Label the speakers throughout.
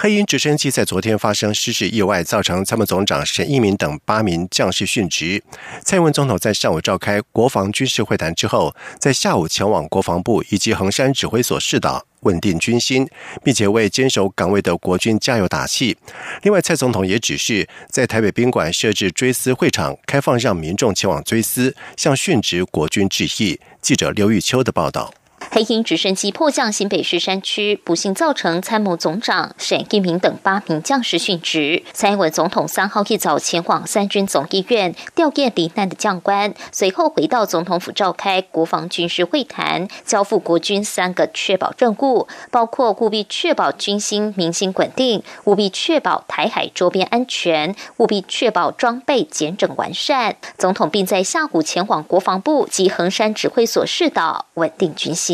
Speaker 1: 黑鹰直升机在昨天发生失事意外，造成参谋总长沈一鸣等八名将士殉职。蔡英文总统在上午召开国防军事会谈之后，在下午前往国防部以及横山指挥所视导，稳定军心，并且为坚守岗位的国军加油打气。另外，蔡总统也指示在台北宾馆设置追思会场，开放让民众前往追思，向殉职国军致意。记者刘玉秋的报道。
Speaker 2: 黑鹰直升机迫降新北市山区，不幸造成参谋总长沈一鸣等八名将士殉职。蔡英文总统三号一早前往三军总医院吊唁罹难的将官，随后回到总统府召开国防军事会谈，交付国军三个确保任务，包括务必确保军心民心稳定，务必确保台海周边安全，务必确保装备简整完善。总统并在下午前往国防部及横山指挥所视导，稳定军心。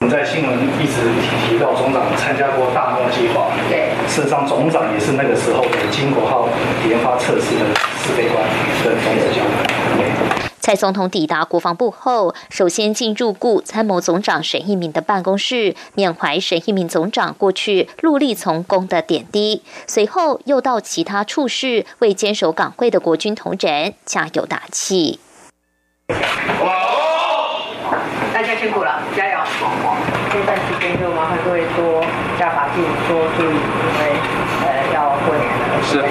Speaker 3: 我们在新闻一直提提到总长参加过大梦计划，对，事实上总长也是那个时候的金国号研发测试的指挥官跟总指教官。
Speaker 2: 蔡总统抵达国防部后，首先进入顾参谋总长沈一鸣的办公室，缅怀沈一鸣总长过去戮力从工的点滴。随后又到其他处室，为坚守岗位的国军同仁加油打气。
Speaker 4: 辛苦了，加油！这段时间就麻烦各位多加把劲，多注意，因为呃要过年了，是，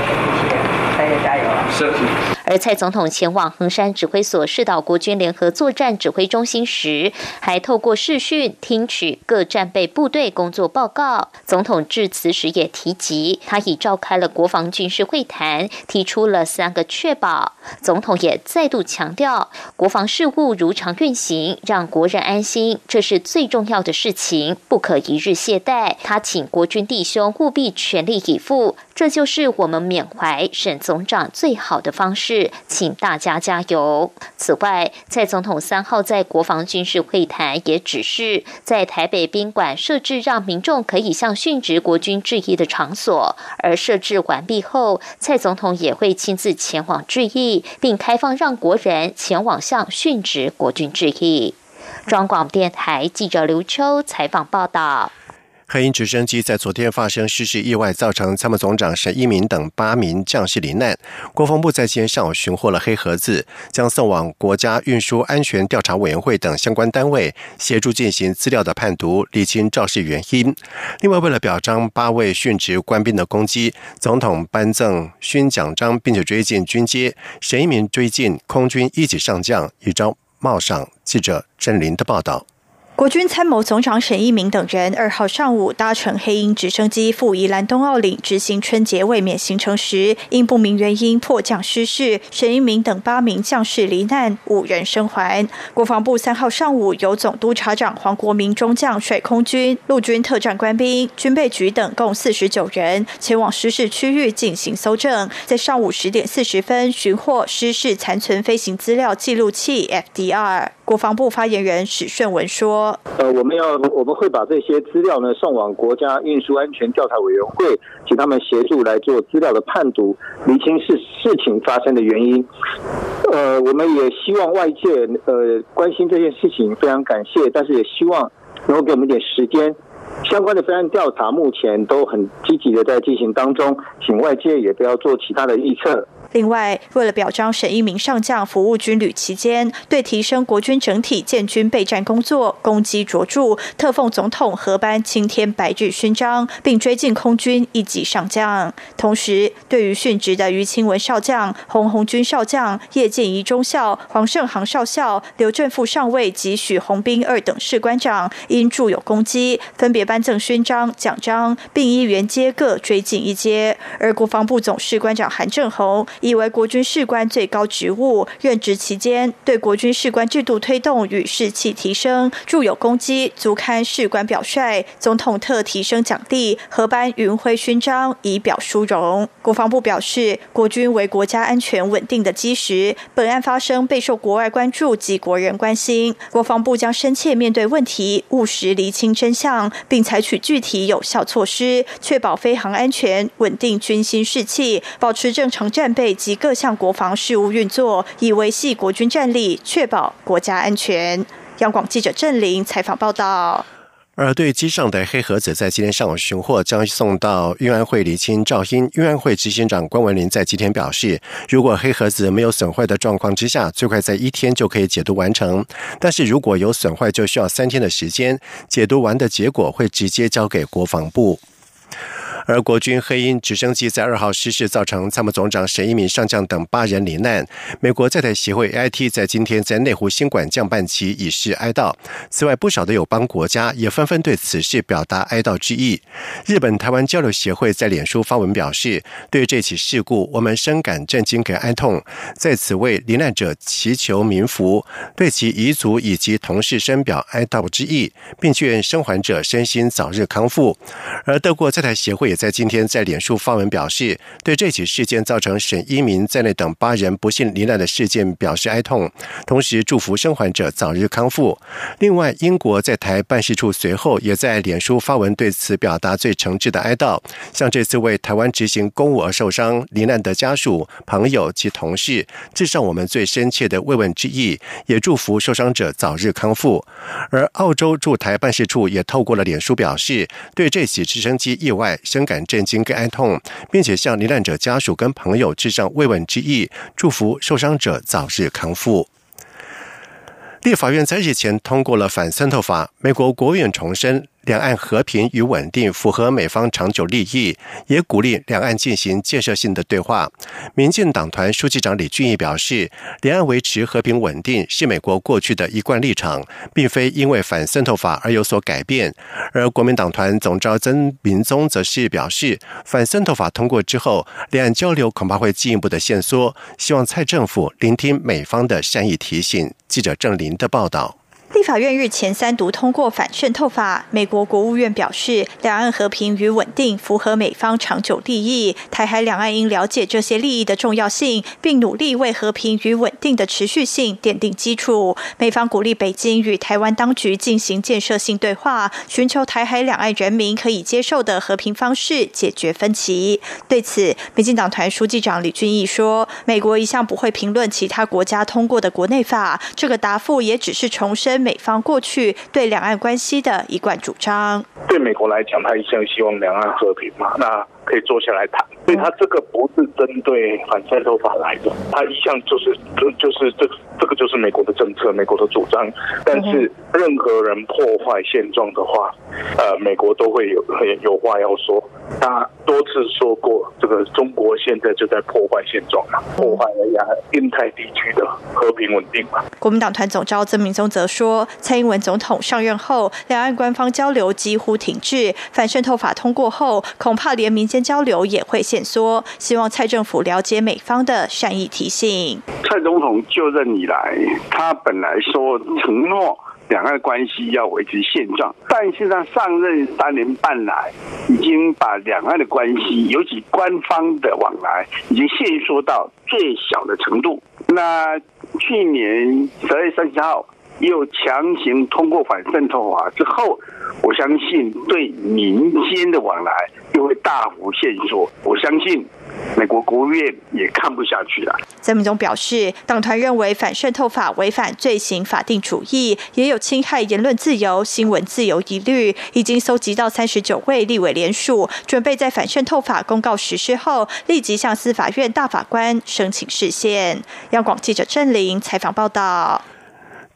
Speaker 4: 大家加油了，是。
Speaker 2: 而蔡总统前往横山指挥所视导国军联合作战指挥中心时，还透过视讯听取各战备部队工作报告。总统致辞时也提及，他已召开了国防军事会谈，提出了三个确保。总统也再度强调，国防事务如常运行，让国人安心，这是最重要的事情，不可一日懈怠。他请国军弟兄务必全力以赴。这就是我们缅怀沈总长最好的方式，请大家加油。此外，蔡总统三号在国防军事会谈也指示，在台北宾馆设置让民众可以向殉职国军致意的场所，而设置完毕后，蔡总统也会亲自前往致意，并开放让国人前往向殉职国军致意。中广电台记者刘秋采访报道。
Speaker 1: 黑鹰直升机在昨天发生失事意外，造成参谋总长沈一鸣等八名将士罹难。国防部在今天上午寻获了黑盒子，将送往国家运输安全调查委员会等相关单位协助进行资料的判读，理清肇事原因。另外，为了表彰八位殉职官兵的功绩，总统颁赠勋奖章，并且追进军阶。沈一鸣追进空军一级上将，一招帽上。记者郑林的报道。
Speaker 5: 国军参谋总长沈一鸣等人二号上午搭乘黑鹰直升机赴宜兰东澳岭执行春节卫冕行程时，因不明原因迫降失事，沈一鸣等八名将士罹难，五人生还。国防部三号上午由总督察长黄国明中将率空军、陆军特战官兵、军备局等共四十九人前往失事区域进行搜证，在上午十点四十分寻获失事残存飞行资料记录器 FDR。国防部发言人史顺文说：“
Speaker 6: 呃，我们要我们会把这些资料呢送往国家运输安全调查委员会，请他们协助来做资料的判读，厘清事事情发生的原因。呃，我们也希望外界呃关心这件事情，非常感谢，但是也希望能够给我们一点时间。相关的飞案调查目前都很积极的在进行当中，请外界也不要做其他的预测。”
Speaker 5: 另外，为了表彰沈一鸣上将服务军旅期间对提升国军整体建军备战工作功绩卓著，特奉总统合颁青天白日勋章，并追进空军一级上将。同时，对于殉职的于清文少将、洪红军少将、叶建仪中校、黄胜航少校、刘正富上尉及许洪斌二等士官长，因著有功绩，分别颁赠勋章、奖章，并依原阶各追进一阶。而国防部总士官长韩正宏。以为国军士官最高职务，任职期间对国军士官制度推动与士气提升著有功绩，足堪士官表率。总统特提升奖励，合颁云辉勋章以表殊荣。国防部表示，国军为国家安全稳定的基石，本案发生备受国外关注及国人关心，国防部将深切面对问题，务实厘清真相，并采取具体有效措施，确保飞航安全，稳定军心士气，保持正常战备以及各项国防事务运作，以维系国军战力，确保国家安全。央广记者郑玲采访报道。
Speaker 1: 而对机上的黑盒子，在今天上午寻获，将送到运安会厘清赵英。运安会执行长关文林在今天表示，如果黑盒子没有损坏的状况之下，最快在一天就可以解读完成；但是如果有损坏，就需要三天的时间。解读完的结果会直接交给国防部。而国军黑鹰直升机在二号失事，造成参谋总长沈一鸣上将等八人罹难。美国在台协会 AIT 在今天在内湖新馆降半旗以示哀悼。此外，不少的友邦国家也纷纷对此事表达哀悼之意。日本台湾交流协会在脸书发文表示，对这起事故，我们深感震惊跟哀痛，在此为罹难者祈求冥福，对其遗族以及同事深表哀悼之意，并愿生还者身心早日康复。而德国在台协会。在今天，在脸书发文表示，对这起事件造成沈一鸣在内等八人不幸罹难的事件表示哀痛，同时祝福生还者早日康复。另外，英国在台办事处随后也在脸书发文对此表达最诚挚的哀悼，向这次为台湾执行公务而受伤罹难的家属、朋友及同事致上我们最深切的慰问之意，也祝福受伤者早日康复。而澳洲驻台办事处也透过了脸书表示，对这起直升机意外深。感震惊跟哀痛，并且向罹难者家属跟朋友致上慰问之意，祝福受伤者早日康复。立法院在日前通过了反渗透法，美国国务院重申。两岸和平与稳定符合美方长久利益，也鼓励两岸进行建设性的对话。民进党团书记长李俊毅表示，两岸维持和平稳定是美国过去的一贯立场，并非因为反渗透法而有所改变。而国民党团总召曾明宗则是表示，反渗透法通过之后，两岸交流恐怕会进一步的限缩，希望蔡政府聆听美方的善意提醒。记者郑林的报道。
Speaker 5: 立法院日前三读通过反渗透法。美国国务院表示，两岸和平与稳定符合美方长久利益，台海两岸应了解这些利益的重要性，并努力为和平与稳定的持续性奠定基础。美方鼓励北京与台湾当局进行建设性对话，寻求台海两岸人民可以接受的和平方式解决分歧。对此，民进党团书记长李俊毅说：“美国一向不会评论其他国家通过的国内法，这个答复也只是重申。”美方过去对两岸关系的一贯主张，
Speaker 7: 对美国来讲，他一向希望两岸和平嘛，那可以坐下来谈。所以他这个不是针对反渗透法来的，他一向就是就就是这这个就是美国的政策，美国的主张。但是任何人破坏现状的话，呃，美国都会有有话要说。他多次说过，这个中国现在就在破坏现状嘛，破坏了亚印太地区的和平稳定嘛。
Speaker 5: 国民党团总召曾明宗则说，蔡英文总统上任后，两岸官方交流几乎停滞，反渗透法通过后，恐怕连民间交流也会限缩。希望蔡政府了解美方的善意提醒。
Speaker 8: 蔡总统就任以来，他本来说承诺。两岸关系要维持现状，但是他上任三年半来，已经把两岸的关系，尤其官方的往来，已经限缩到最小的程度。那去年十二月三十号又强行通过反渗透法之后，我相信对民间的往来又会大幅限缩。我相信。美国国务院也看不下去了。
Speaker 5: 曾明忠表示，党团认为反渗透法违反罪行法定主义，也有侵害言论自由、新闻自由疑虑，已经搜集到三十九位立委联署，准备在反渗透法公告实施后，立即向司法院大法官申请释宪。央广记者郑玲采访报道。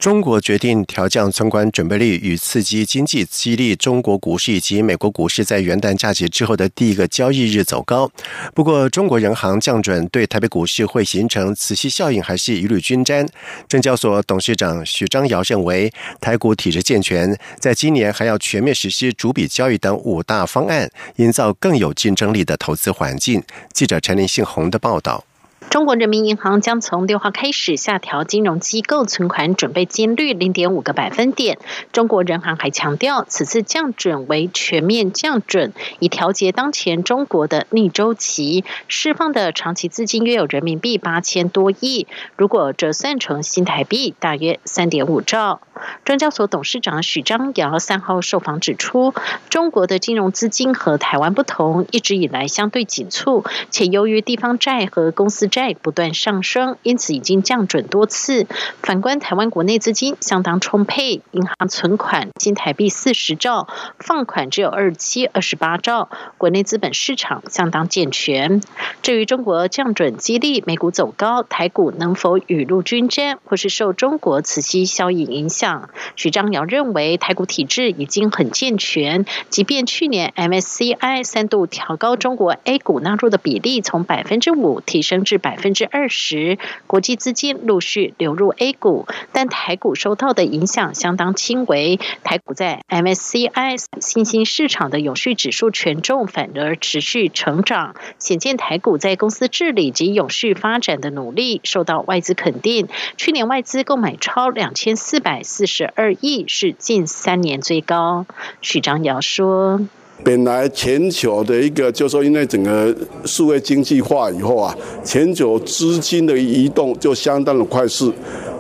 Speaker 1: 中国决定调降存款准备率与刺激经济，激励中国股市以及美国股市在元旦假期之后的第一个交易日走高。不过，中国人行降准对台北股市会形成磁吸效应，还是一律均沾？证交所董事长许章尧认为，台股体制健全，在今年还要全面实施逐笔交易等五大方案，营造更有竞争力的投资环境。记者陈林信宏的报道。
Speaker 9: 中国人民银行将从六号开始下调金融机构存款准备金率零点五个百分点。中国人行还强调，此次降准为全面降准，以调节当前中国的逆周期，释放的长期资金约有人民币八千多亿，如果折算成新台币，大约三点五兆。证交所董事长许章尧三号受访指出，中国的金融资金和台湾不同，一直以来相对紧促，且由于地方债和公司债不断上升，因此已经降准多次。反观台湾国内资金相当充沛，银行存款新台币四十兆，放款只有二七二十八兆，国内资本市场相当健全。至于中国降准激励美股走高，台股能否雨露均沾，或是受中国磁吸效应影响？许章尧认为，台股体制已经很健全，即便去年 MSCI 三度调高中国 A 股纳入的比例，从百分之五提升至百百分之二十，国际资金陆续流入 A 股，但台股受到的影响相当轻微。台股在 MSCI 新兴市场的永续指数权重反而持续成长，显见台股在公司治理及永续发展的努力受到外资肯定。去年外资购买超两千四百四。四十二亿是近三年最高。许章尧说：“
Speaker 10: 本来全球的一个，就说因为整个数位经济化以后啊，全球资金的移动就相当的快速。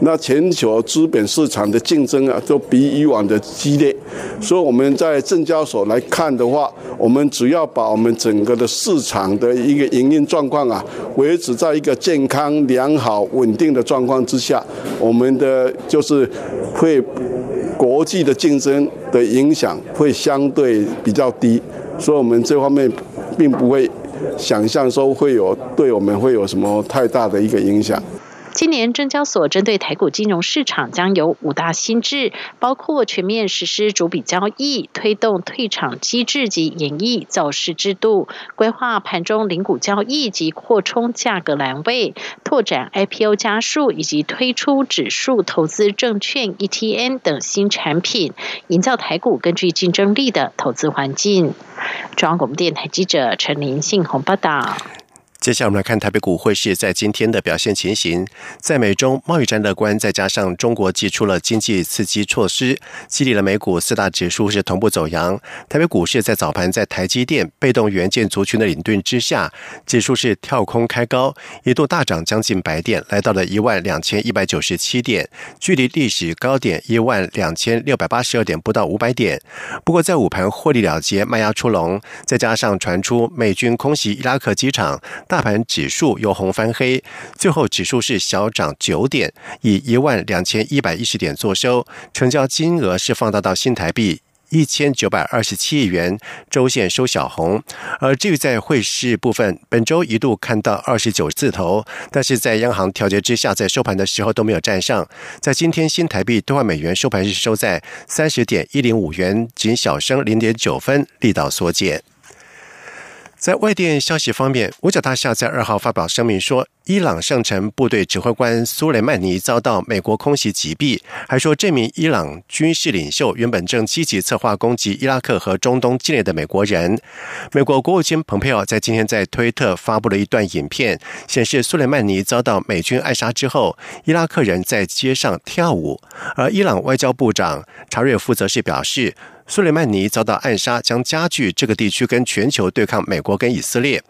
Speaker 10: 那全球资本市场的竞争啊，都比以往的激烈。所以我们在证交所来看的话，我们只要把我们整个的市场的一个营运状况啊，维持在一个健康、良好、稳定的状况之下，我们的就是。”会国际的竞争的影响会相对比较低，所以我们这方面并不会想象说会有对我们会有什么太大的一个影响。
Speaker 9: 今年证交所针对台股金融市场将有五大新制，包括全面实施主笔交易、推动退场机制及演绎造势制度、规划盘中零股交易及扩充价格栏位、拓展 IPO 加速以及推出指数投资证券 ETN 等新产品，营造台股更具竞争力的投资环境。中央广播电台记者陈林信宏报道。
Speaker 1: 接下来我们来看台北股汇市在今天的表现情形。在美中贸易战乐观，再加上中国寄出了经济刺激措施，激励了美股四大指数是同步走阳。台北股市在早盘在台积电、被动元件族群的领盾之下，指数是跳空开高，一度大涨将近百点，来到了一万两千一百九十七点，距离历史高点一万两千六百八十二点不到五百点。不过在午盘获利了结，卖压出笼，再加上传出美军空袭伊拉克机场。大盘指数由红翻黑，最后指数是小涨九点，以一万两千一百一十点作收，成交金额是放大到新台币一千九百二十七亿元，周线收小红。而至于在汇市部分，本周一度看到二十九字头，但是在央行调节之下，在收盘的时候都没有站上。在今天新台币兑换美元收盘是收在三十点一零五元，仅小升零点九分，力道缩减。在外电消息方面，五角大厦在二号发表声明说，伊朗圣城部队指挥官苏雷曼尼遭到美国空袭击毙，还说这名伊朗军事领袖原本正积极策划攻击伊拉克和中东境内的美国人。美国国务卿蓬佩奥在今天在推特发布了一段影片，显示苏雷曼尼遭到美军暗杀之后，伊拉克人在街上跳舞，而伊朗外交部长查瑞夫则是表示。苏雷曼尼遭到暗杀，将加剧这个地区跟全球对抗美国跟以色列。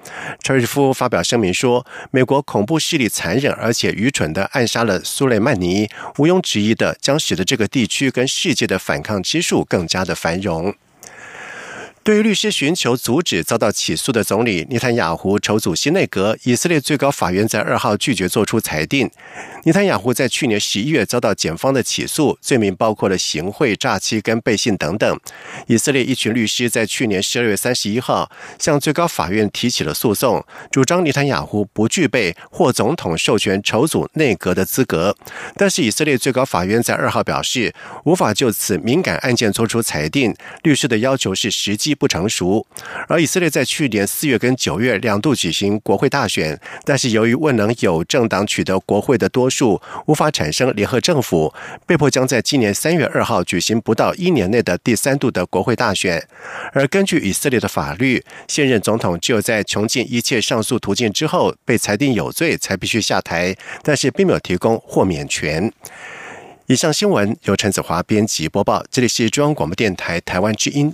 Speaker 1: 查瑞夫发表声明说：“美国恐怖势力残忍而且愚蠢的暗杀了苏雷曼尼，毋庸置疑的将使得这个地区跟世界的反抗基数更加的繁荣。”对于律师寻求阻止遭到起诉的总理尼坦雅胡筹组新内阁，以色列最高法院在二号拒绝作出裁定。尼坦雅胡在去年十一月遭到检方的起诉，罪名包括了行贿、诈欺跟背信等等。以色列一群律师在去年十二月三十一号向最高法院提起了诉讼，主张尼坦雅胡不具备获总统授权筹组内阁的资格。但是以色列最高法院在二号表示，无法就此敏感案件作出裁定。律师的要求是实际。不成熟。而以色列在去年四月跟九月两度举行国会大选，但是由于未能有政党取得国会的多数，无法产生联合政府，被迫将在今年三月二号举行不到一年内的第三度的国会大选。而根据以色列的法律，现任总统只有在穷尽一切上诉途径之后被裁定有罪，才必须下台，但是并没有提供豁免权。以上新闻由陈子华编辑播报，这里是中央广播电台台湾之音。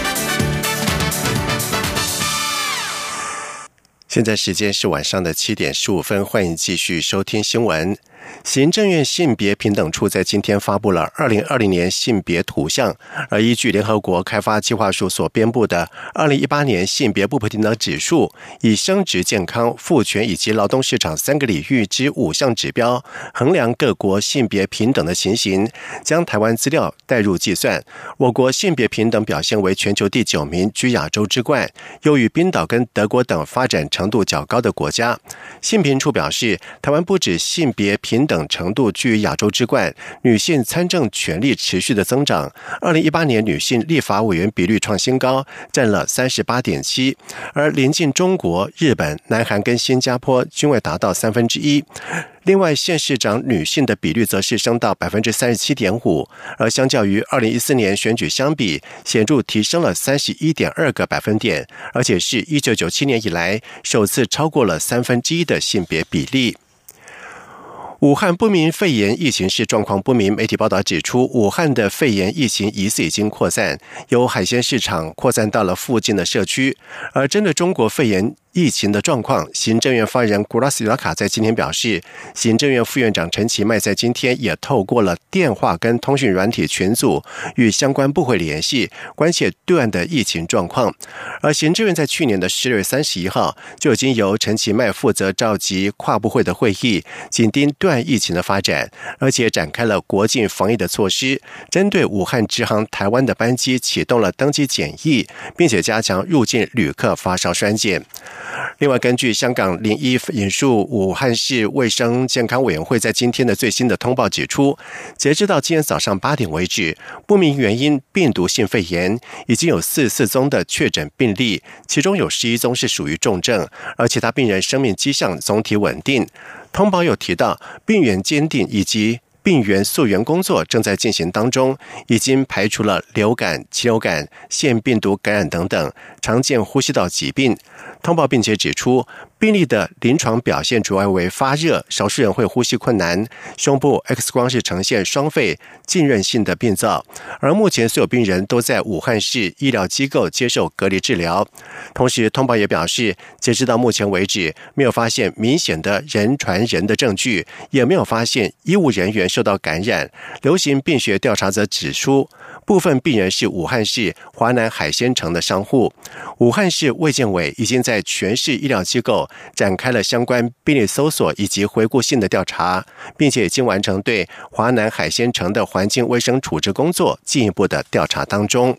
Speaker 1: 现在时间是晚上的七点十五分，欢迎继续收听新闻。行政院性别平等处在今天发布了二零二零年性别图像，而依据联合国开发计划署所编布的二零一八年性别不平等指数，以生殖健康、父权以及劳动市场三个领域之五项指标衡量各国性别平等的情形，将台湾资料带入计算。我国性别平等表现为全球第九名，居亚洲之冠，优于冰岛跟德国等发展程度较高的国家。性平处表示，台湾不止性别平平等程度居于亚洲之冠，女性参政权力持续的增长。二零一八年女性立法委员比率创新高，占了三十八点七，而临近中国、日本、南韩跟新加坡均未达到三分之一。另外，县市长女性的比率则是升到百分之三十七点五，而相较于二零一四年选举相比，显著提升了三十一点二个百分点，而且是一九九七年以来首次超过了三分之一的性别比例。武汉不明肺炎疫情是状况不明。媒体报道指出，武汉的肺炎疫情疑似已经扩散，由海鲜市场扩散到了附近的社区。而针对中国肺炎，疫情的状况，行政院发言人古拉斯拉卡在今天表示，行政院副院长陈其迈在今天也透过了电话跟通讯软体群组与相关部会联系，关切对岸的疫情状况。而行政院在去年的十月三十一号就已经由陈其迈负责召集跨部会的会议，紧盯对岸疫情的发展，而且展开了国境防疫的措施，针对武汉直航台湾的班机启动了登机检疫，并且加强入境旅客发烧栓检。另外，根据香港零一引述武汉市卫生健康委员会在今天的最新的通报指出，截至到今天早上八点为止，不明原因病毒性肺炎已经有四四宗的确诊病例，其中有十一宗是属于重症，而其他病人生命迹象总体稳定。通报有提到病原鉴定以及。病原溯源工作正在进行当中，已经排除了流感、禽流感、腺病毒感染等等常见呼吸道疾病。通报并且指出。病例的临床表现主要为发热，少数人会呼吸困难。胸部 X 光是呈现双肺浸润性的病灶，而目前所有病人都在武汉市医疗机构接受隔离治疗。同时，通报也表示，截止到目前为止，没有发现明显的人传人的证据，也没有发现医务人员受到感染。流行病学调查则指出。部分病人是武汉市华南海鲜城的商户。武汉市卫健委已经在全市医疗机构展开了相关病例搜索以及回顾性的调查，并且已经完成对华南海鲜城的环境卫生处置工作进一步的调查当中。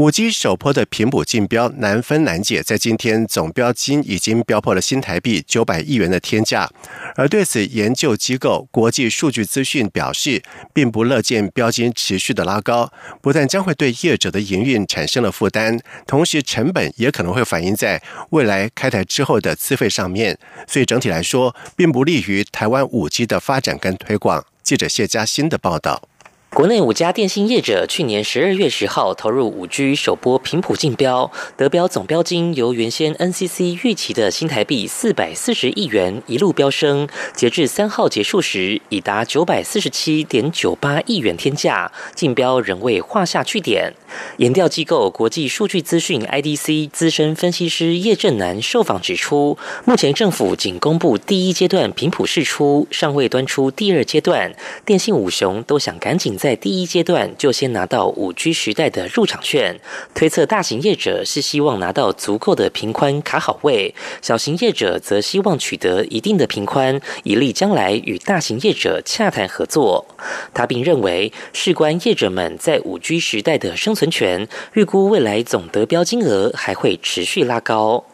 Speaker 1: 五 G 首波的频谱竞标难分难解，在今天总标金已经标破了新台币九百亿元的天价，而对此研究机构国际数据资讯表示，并不乐见标金持续的拉高，不但将会对业者的营运产生了负担，同时成本也可能会反映在未来开台之后的资费上面，所以整体来说，并不利于台湾五 G 的发展跟推广。记者谢佳欣的报道。
Speaker 11: 国内五家电信业者去年十二月十号投入五 G 首波频谱竞标，得标总标金由原先 NCC 预期的新台币四百四十亿元一路飙升，截至三号结束时已达九百四十七点九八亿元天价，竞标仍未画下句点。研调机构国际数据资讯 IDC 资深分析师叶正南受访指出，目前政府仅公布第一阶段频谱释出，尚未端出第二阶段，电信五雄都想赶紧。在第一阶段就先拿到五 G 时代的入场券，推测大型业者是希望拿到足够的频宽卡好位，小型业者则希望取得一定的频宽，以利将来与大型业者洽谈合作。他并认为，事关业者们在五 G 时代的生存权，预估未来总得标金额还会持续拉高。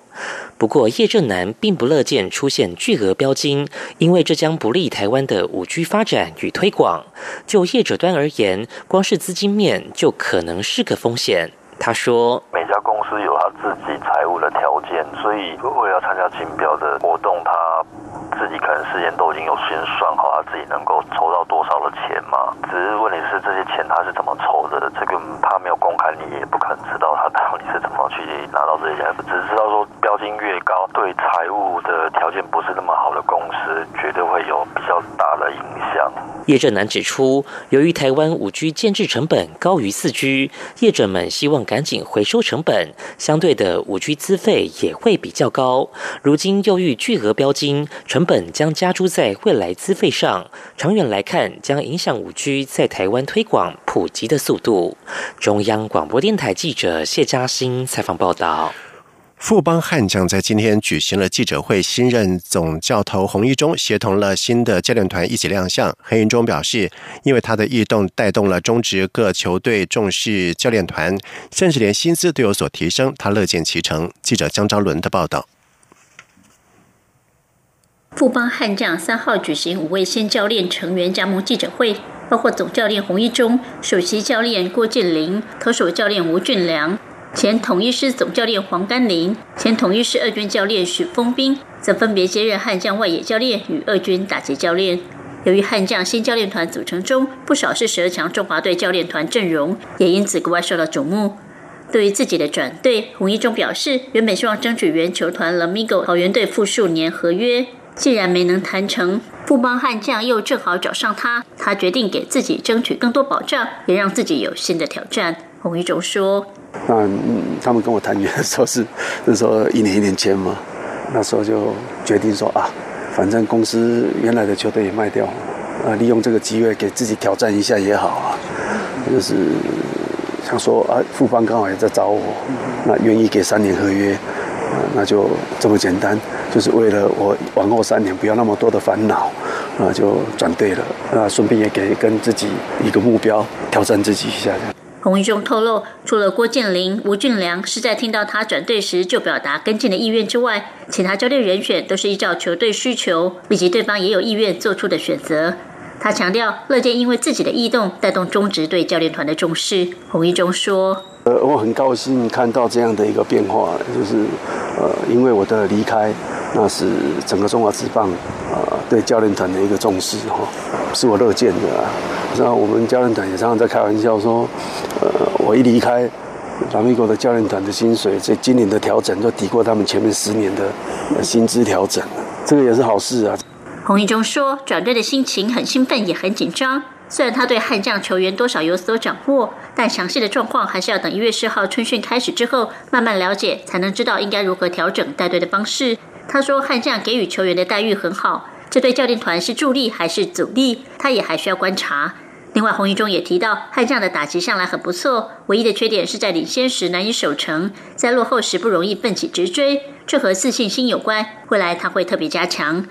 Speaker 11: 不过，叶正南并不乐见出现巨额标金，因为这将不利台湾的五 G 发展与推广。就业者端而言，光是资金面就可能是个风险。他说：“每家公司有他自己财务的条件，所以如果要参加竞标的活动，他自己可能事先都已经有先算好，他自己能够筹到多少的钱嘛。只是问题是这些钱他是怎么筹的，这个他没有公开，你也不可能知道他到底是怎么去拿到这些钱。只知道说标金越高，对财务的条件不是那么好的公司，绝对会有比较大的影响。”叶正南指出，由于台湾五 G 建制成本高于四 G，业者们希望赶紧回收成本，相对的五 G 资费也会比较高。如今又遇巨额标金，成本将加诸在未来资费上，长远来看将影响五 G 在台湾推广普及的速度。中央广播电台记者谢嘉欣采访报道。
Speaker 1: 富邦悍将在今天举行了记者会，新任总教头洪一中协同了新的教练团一起亮相。洪一中表示，因为他的异动带动了中职各球队重视教练团，甚至连薪资都有所提升，他乐见其成。记者江昭伦的报道。
Speaker 12: 富邦悍将三号举行五位新教练成员加盟记者会，包括总教练洪一中、首席教练郭建林、投手教练吴俊良。前统一师总教练黄甘霖、前统一师二军教练许峰斌，则分别接任悍将外野教练与二军打击教练。由于悍将新教练团组成中不少是十二强中华队教练团阵容，也因此格外受到瞩目。对于自己的转队，洪一中表示，原本希望争取原球团 Lamigo 桃园队复数年合约，既然没能谈成，富邦悍将又正好找上他，他决定给自己争取更多保障，也让自己有新的挑战。洪一中说。
Speaker 13: 那他们跟我谈约的时候是 那时候一年一年签嘛，那时候就决定说啊，反正公司原来的球队也卖掉，啊，利用这个机会给自己挑战一下也好啊，就是想说啊，富邦刚好也在找我，那愿意给三年合约，那就这么简单，就是为了我往后三年不要那么多的烦恼，啊，就转队了，那，顺便也给跟自己一个目标，挑战自己一下。
Speaker 12: 洪一中透露，除了郭建林、吴俊良是在听到他转队时就表达跟进的意愿之外，其他教练人选都是依照球队需求以及对方也有意愿做出的选择。他强调，乐见因为自己的异动带动中职对教练团的重视。洪一中说：“
Speaker 13: 呃，我很高兴看到这样的一个变化，就是呃，因为我的离开，那是整个中华职棒呃对教练团的一个重视哈，是我乐见的。”那我们教练团也常常在开玩笑说，呃，我一离开，拉米狗的教练团的薪水，这今年的调整就抵过他们前面十年的薪资调整这个也是好事啊。
Speaker 12: 洪一中说，转队的心情很兴奋，也很紧张。虽然他对悍将球员多少有所掌握，但详细的状况还是要等一月四号春训开始之后慢慢了解，才能知道应该如何调整带队的方式。他说，悍将给予球员的待遇很好，这对教练团是助力还是阻力，他也还需要观察。另外，洪一中也提到，悍将的打击向来很不错，唯一的缺点是在领先时难以守城，在落后时不容易奋起直追，这和自信心有关。未来他会特别加强。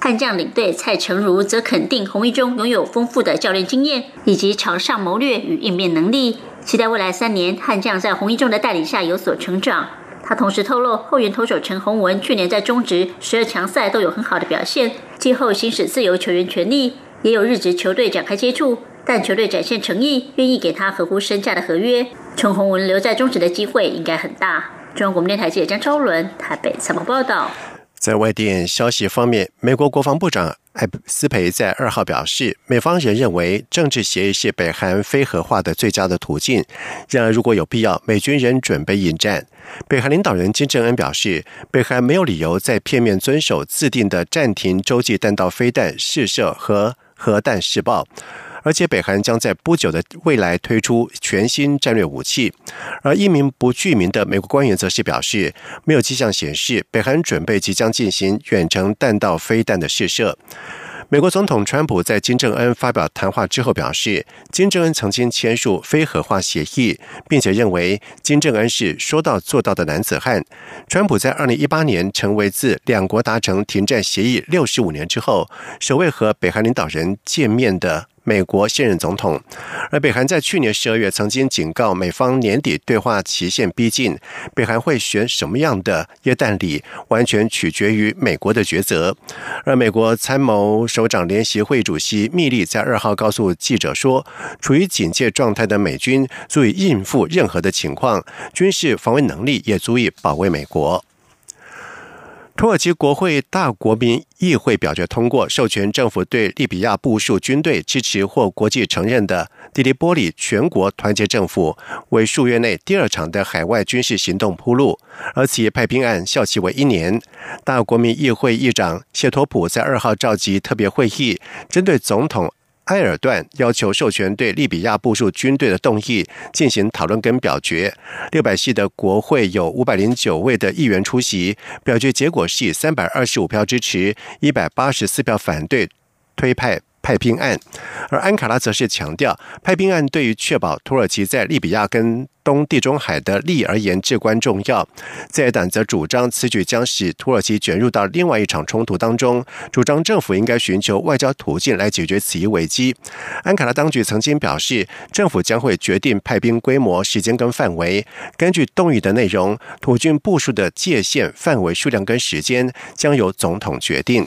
Speaker 12: 悍将领队蔡成儒则肯定洪一中拥有丰富的教练经验以及场上谋略与应变能力，期待未来三年悍将在洪一中的带领下有所成长。他同时透露，后援投手陈宏文去年在中职十二强赛都有很好的表现，今后行使自由球员权利，也有日职球队展开接触。但球队展现诚意，愿意给他合乎身价的合约，陈宏文留在中职的机会应该很大。中央广播电台记者江超伦台北采访报道。
Speaker 1: 在外电消息方面，美国国防部长艾斯培在二号表示，美方仍认为政治协议是北韩非核化的最佳的途径。然而，如果有必要，美军仍准备应战。北韩领导人金正恩表示，北韩没有理由在片面遵守自定的暂停洲际弹道飞弹试射和核弹试爆。而且，北韩将在不久的未来推出全新战略武器。而一名不具名的美国官员则是表示，没有迹象显示北韩准备即将进行远程弹道飞弹的试射。美国总统川普在金正恩发表谈话之后表示，金正恩曾经签署非核化协议，并且认为金正恩是说到做到的男子汉。川普在二零一八年成为自两国达成停战协议六十五年之后，首位和北韩领导人见面的。美国现任总统，而北韩在去年十二月曾经警告美方，年底对话期限逼近，北韩会选什么样的耶诞礼，完全取决于美国的抉择。而美国参谋首长联席会主席密利在二号告诉记者说，处于警戒状态的美军足以应付任何的情况，军事防卫能力也足以保卫美国。土耳其国会大国民议会表决通过，授权政府对利比亚部署军队，支持或国际承认的迪利波里全国团结政府，为数月内第二场的海外军事行动铺路。而此派兵案效期为一年。大国民议会议长谢托普在二号召集特别会议，针对总统。埃尔段要求授权对利比亚部署军队的动议进行讨论跟表决。六百系的国会有五百零九位的议员出席，表决结果是以三百二十五票支持，一百八十四票反对推派。派兵案，而安卡拉则是强调，派兵案对于确保土耳其在利比亚跟东地中海的利益而言至关重要。在野党则主张此举将使土耳其卷入到另外一场冲突当中，主张政府应该寻求外交途径来解决此一危机。安卡拉当局曾经表示，政府将会决定派兵规模、时间跟范围。根据动议的内容，土军部署的界限、范围、数量跟时间将由总统决定。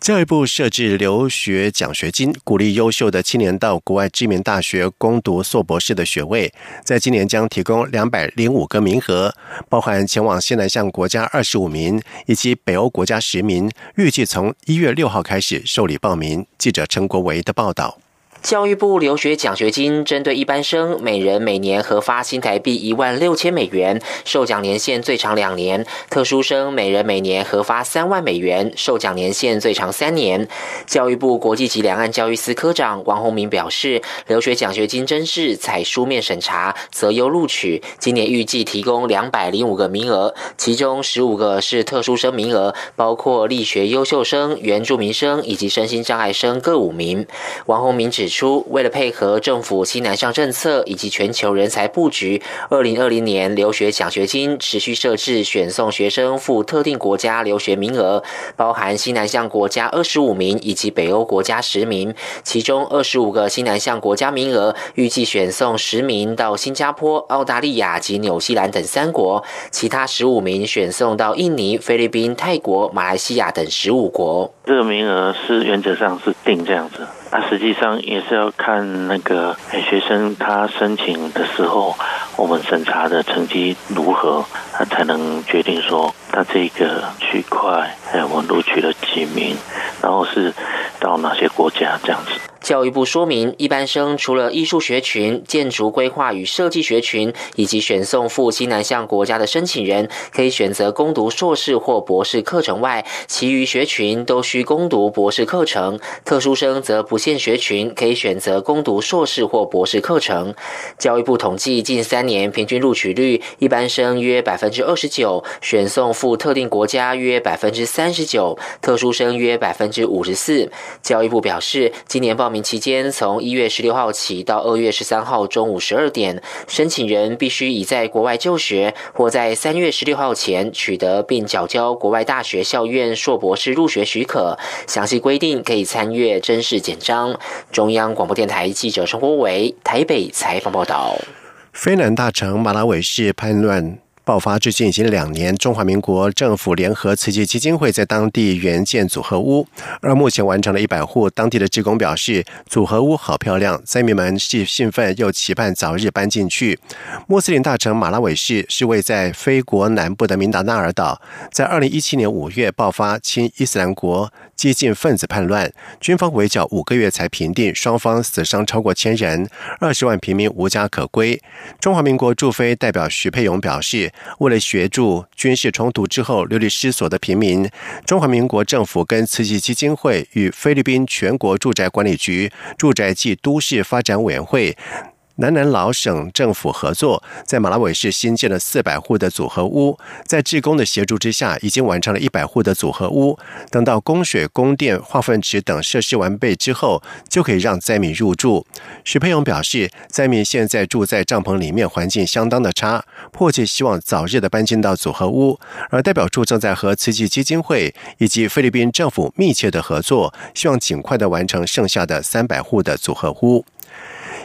Speaker 1: 教育部设置留学奖学金，鼓励优秀的青年到国外知名大学攻读硕博士的学位。在今年将提供两百零五个名额，包含前往西南向国家二十五名，以及北欧国家十名。预计从一月六号开始受理报名。记者陈国维的报道。
Speaker 14: 教育部留学奖学金针对一般生，每人每年核发新台币一万六千美元，受奖年限最长两年；特殊生每人每年核发三万美元，受奖年限最长三年。教育部国际及两岸教育司科长王宏明表示，留学奖学金真试采书面审查，择优录取。今年预计提供两百零五个名额，其中十五个是特殊生名额，包括力学优秀生、原住民生以及身心障碍生各五名。王宏明指。出，为了配合政府西南向政策以及全球人才布局，二零二零年留学奖学金持续设置选送学生赴特定国家留学名额，包含西南向国家二十五名以及北欧国家十名。其中二十五个西南向国家名额，预计选送十名到新加坡、澳大利亚及纽西兰等三国，其他十五名选送到印尼、菲律宾、泰国、马来西亚等十五国。
Speaker 15: 这个名额是原则上是定这样子。那实际上也是要看那个学生他申请的时候，我们审查的成绩如何，他才能决定说他这个区块，哎，我录取了几名，然后是到哪些国家这样子。
Speaker 14: 教育部说明，一般生除了艺术学群、建筑规划与设计学群，以及选送赴西南向国家的申请人，可以选择攻读硕士或博士课程外，其余学群都需攻读博士课程。特殊生则不限学群，可以选择攻读硕士或博士课程。教育部统计，近三年年平均录取率，一般生约百分之二十九，选送赴特定国家约百分之三十九，特殊生约百分之五十四。教育部表示，今年报名期间，从一月十六号起到二月十三号中午十二点，申请人必须已在国外就学，或在三月十六号前取得并缴交国外大学校院硕博士入学许可。详细规定可以参阅真试简章。中央广播电台记者陈国伟台北采访报道。
Speaker 1: 非南大城马拉韦市叛乱。爆发至今已经两年，中华民国政府联合慈济基金会在当地援建组合屋，而目前完成了一百户。当地的职工表示，组合屋好漂亮，灾民们既兴奋又期盼早日搬进去。穆斯林大城马拉韦市是位在非国南部的明达纳尔岛，在二零一七年五月爆发亲伊斯兰国。激进分子叛乱，军方围剿五个月才平定，双方死伤超过千人，二十万平民无家可归。中华民国驻菲代表徐佩勇表示，为了协助军事冲突之后流离失所的平民，中华民国政府跟慈济基金会与菲律宾全国住宅管理局住宅暨都市发展委员会。南南老省政府合作，在马拉韦市新建了四百户的组合屋，在志工的协助之下，已经完成了一百户的组合屋。等到供水、供电、化粪池等设施完备之后，就可以让灾民入住。许佩勇表示，灾民现在住在帐篷里面，环境相当的差，迫切希望早日的搬进到组合屋。而代表处正在和慈济基金会以及菲律宾政府密切的合作，希望尽快的完成剩下的三百户的组合屋。